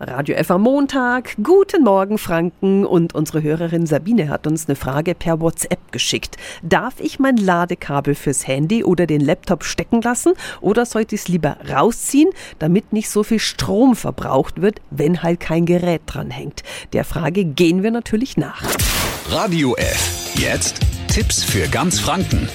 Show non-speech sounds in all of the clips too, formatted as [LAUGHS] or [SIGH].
Radio F am Montag. Guten Morgen, Franken. Und unsere Hörerin Sabine hat uns eine Frage per WhatsApp geschickt. Darf ich mein Ladekabel fürs Handy oder den Laptop stecken lassen oder sollte ich es lieber rausziehen, damit nicht so viel Strom verbraucht wird, wenn halt kein Gerät dran hängt? Der Frage gehen wir natürlich nach. Radio F. Jetzt Tipps für ganz Franken.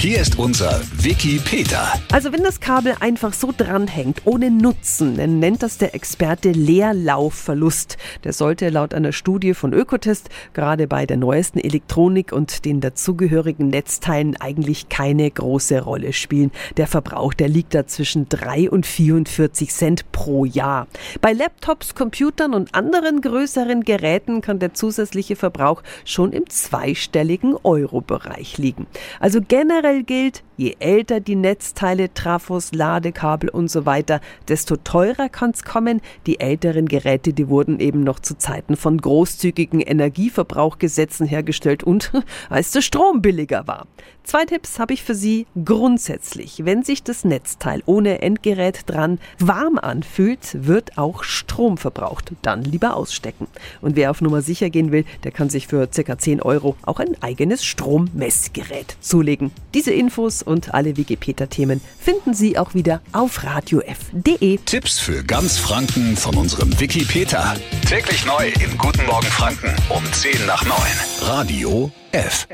Hier ist unser Wiki Peter. Also wenn das Kabel einfach so dranhängt, ohne Nutzen, dann nennt das der Experte Leerlaufverlust. Der sollte laut einer Studie von Ökotest gerade bei der neuesten Elektronik und den dazugehörigen Netzteilen eigentlich keine große Rolle spielen. Der Verbrauch, der liegt da zwischen 3 und 44 Cent pro Jahr. Bei Laptops, Computern und anderen größeren Geräten kann der zusätzliche Verbrauch schon im zweistelligen Euro-Bereich liegen. Also generell Generell gilt, je älter die Netzteile, Trafos, Ladekabel und so weiter, desto teurer kann es kommen. Die älteren Geräte, die wurden eben noch zu Zeiten von großzügigen Energieverbrauchgesetzen hergestellt und [LAUGHS] als der Strom billiger war. Zwei Tipps habe ich für Sie grundsätzlich. Wenn sich das Netzteil ohne Endgerät dran warm anfühlt, wird auch Strom verbraucht. Dann lieber ausstecken. Und wer auf Nummer sicher gehen will, der kann sich für ca. 10 Euro auch ein eigenes Strommessgerät zulegen. Diese Infos und alle Wikipedia-Themen finden Sie auch wieder auf radiof.de. Tipps für ganz Franken von unserem Wikipedia. Täglich neu im Guten Morgen Franken um 10 nach 9. Radio F.